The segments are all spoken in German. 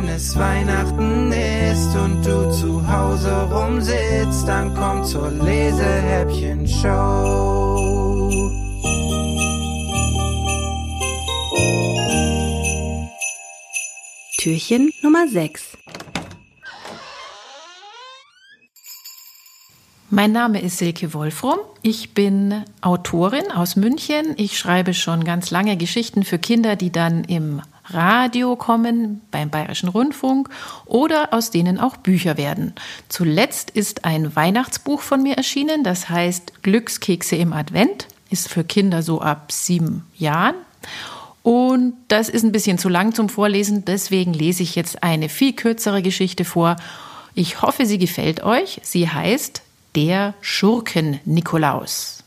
wenn es Weihnachten ist und du zu Hause rumsitzt, dann komm zur Lesehäppchen-Show. Türchen Nummer 6 Mein Name ist Silke Wolfrum. Ich bin Autorin aus München. Ich schreibe schon ganz lange Geschichten für Kinder, die dann im Radio kommen, beim Bayerischen Rundfunk oder aus denen auch Bücher werden. Zuletzt ist ein Weihnachtsbuch von mir erschienen, das heißt Glückskekse im Advent, ist für Kinder so ab sieben Jahren. Und das ist ein bisschen zu lang zum Vorlesen, deswegen lese ich jetzt eine viel kürzere Geschichte vor. Ich hoffe, sie gefällt euch. Sie heißt Der Schurken-Nikolaus.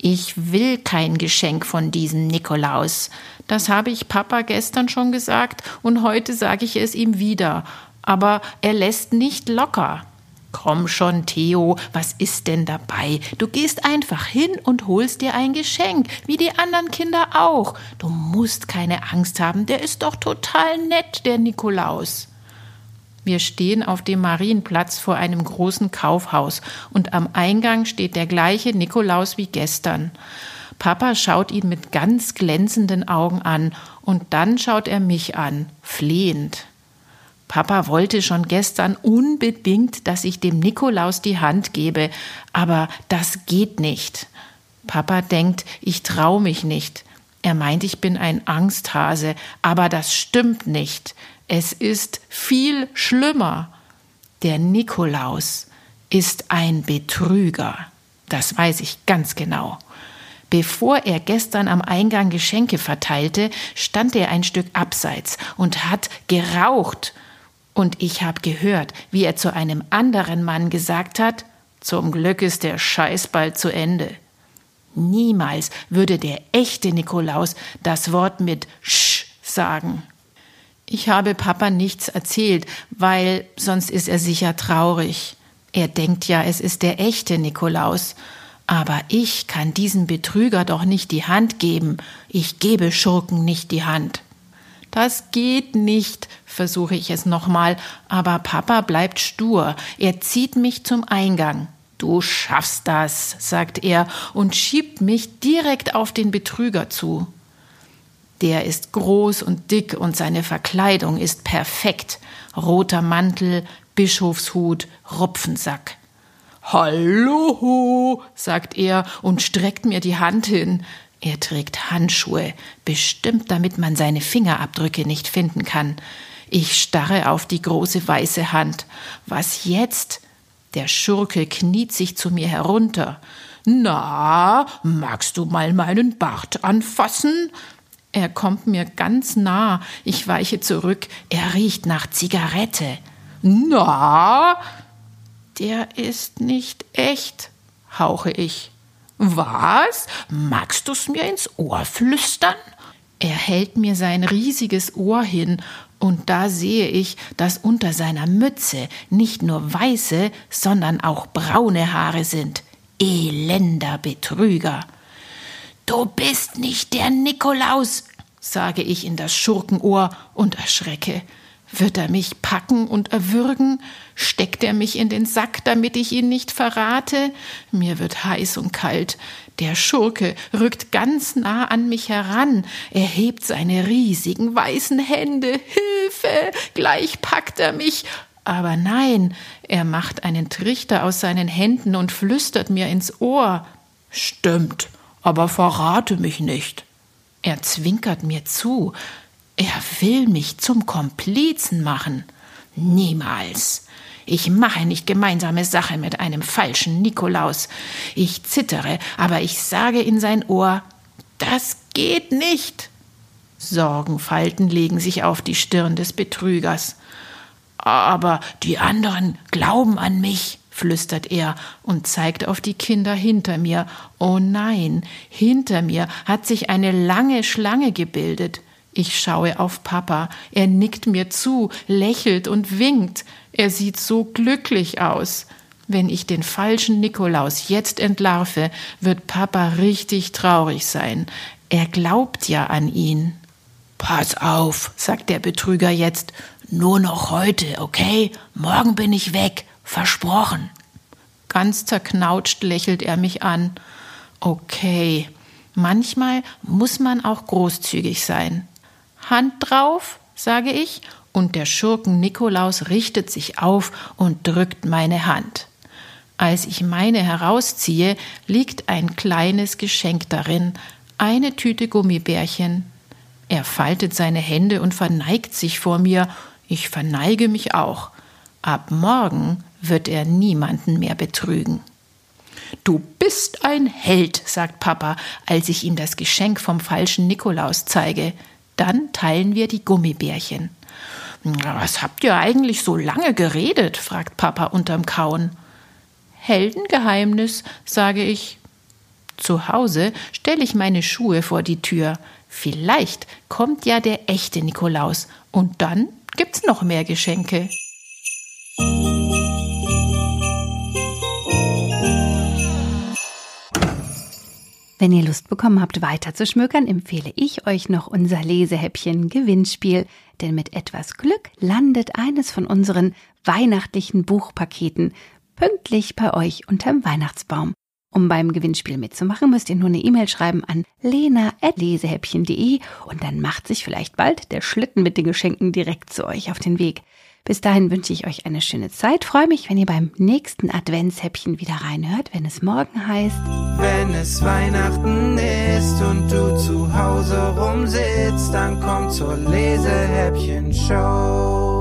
Ich will kein Geschenk von diesem Nikolaus. Das habe ich Papa gestern schon gesagt und heute sage ich es ihm wieder. Aber er lässt nicht locker. Komm schon, Theo, was ist denn dabei? Du gehst einfach hin und holst dir ein Geschenk, wie die anderen Kinder auch. Du musst keine Angst haben, der ist doch total nett, der Nikolaus. Wir stehen auf dem Marienplatz vor einem großen Kaufhaus und am Eingang steht der gleiche Nikolaus wie gestern. Papa schaut ihn mit ganz glänzenden Augen an und dann schaut er mich an, flehend. Papa wollte schon gestern unbedingt, dass ich dem Nikolaus die Hand gebe, aber das geht nicht. Papa denkt, ich trau mich nicht. Er meint, ich bin ein Angsthase, aber das stimmt nicht. Es ist viel schlimmer. Der Nikolaus ist ein Betrüger. Das weiß ich ganz genau. Bevor er gestern am Eingang Geschenke verteilte, stand er ein Stück abseits und hat geraucht. Und ich habe gehört, wie er zu einem anderen Mann gesagt hat, zum Glück ist der Scheiß bald zu Ende. Niemals würde der echte Nikolaus das Wort mit Sch sagen. Ich habe Papa nichts erzählt, weil sonst ist er sicher traurig. Er denkt ja, es ist der echte Nikolaus. Aber ich kann diesem Betrüger doch nicht die Hand geben. Ich gebe Schurken nicht die Hand. Das geht nicht, versuche ich es nochmal, aber Papa bleibt stur. Er zieht mich zum Eingang. Du schaffst das, sagt er und schiebt mich direkt auf den Betrüger zu. Der ist groß und dick und seine Verkleidung ist perfekt. Roter Mantel, Bischofshut, Rupfensack. Hallo, sagt er und streckt mir die Hand hin. Er trägt Handschuhe, bestimmt damit man seine Fingerabdrücke nicht finden kann. Ich starre auf die große weiße Hand. Was jetzt? Der Schurke kniet sich zu mir herunter. Na, magst du mal meinen Bart anfassen? Er kommt mir ganz nah. Ich weiche zurück. Er riecht nach Zigarette. Na? Der ist nicht echt, hauche ich. Was? Magst du's mir ins Ohr flüstern? Er hält mir sein riesiges Ohr hin, und da sehe ich, dass unter seiner Mütze nicht nur weiße, sondern auch braune Haare sind. Elender Betrüger. Du bist nicht der Nikolaus, sage ich in das Schurkenohr und erschrecke. Wird er mich packen und erwürgen? Steckt er mich in den Sack, damit ich ihn nicht verrate? Mir wird heiß und kalt. Der Schurke rückt ganz nah an mich heran. Er hebt seine riesigen weißen Hände. Hilfe! Gleich packt er mich. Aber nein, er macht einen Trichter aus seinen Händen und flüstert mir ins Ohr. Stimmt, aber verrate mich nicht. Er zwinkert mir zu. Er will mich zum Komplizen machen. Niemals. Ich mache nicht gemeinsame Sache mit einem falschen Nikolaus. Ich zittere, aber ich sage in sein Ohr, das geht nicht. Sorgenfalten legen sich auf die Stirn des Betrügers. Aber die anderen glauben an mich flüstert er und zeigt auf die Kinder hinter mir. Oh nein, hinter mir hat sich eine lange Schlange gebildet. Ich schaue auf Papa. Er nickt mir zu, lächelt und winkt. Er sieht so glücklich aus. Wenn ich den falschen Nikolaus jetzt entlarve, wird Papa richtig traurig sein. Er glaubt ja an ihn. Pass auf, sagt der Betrüger jetzt, nur noch heute, okay? Morgen bin ich weg, versprochen. Ganz zerknautscht lächelt er mich an. Okay, manchmal muss man auch großzügig sein. Hand drauf, sage ich, und der Schurken Nikolaus richtet sich auf und drückt meine Hand. Als ich meine herausziehe, liegt ein kleines Geschenk darin, eine Tüte Gummibärchen. Er faltet seine Hände und verneigt sich vor mir, ich verneige mich auch. Ab morgen wird er niemanden mehr betrügen. Du bist ein Held, sagt Papa, als ich ihm das Geschenk vom falschen Nikolaus zeige. Dann teilen wir die Gummibärchen. Was habt ihr eigentlich so lange geredet? fragt Papa unterm Kauen. Heldengeheimnis, sage ich. Zu Hause stelle ich meine Schuhe vor die Tür. Vielleicht kommt ja der echte Nikolaus und dann gibt's noch mehr Geschenke. Wenn ihr Lust bekommen habt, weiter zu schmökern, empfehle ich euch noch unser Lesehäppchen Gewinnspiel, denn mit etwas Glück landet eines von unseren weihnachtlichen Buchpaketen pünktlich bei euch unterm Weihnachtsbaum. Um beim Gewinnspiel mitzumachen, müsst ihr nur eine E-Mail schreiben an lena.lesehäppchen.de und dann macht sich vielleicht bald der Schlitten mit den Geschenken direkt zu euch auf den Weg. Bis dahin wünsche ich euch eine schöne Zeit. Freue mich, wenn ihr beim nächsten Adventshäppchen wieder reinhört, wenn es morgen heißt. Wenn es Weihnachten ist und du zu Hause rumsitzt, dann komm zur Lesehäppchen-Show.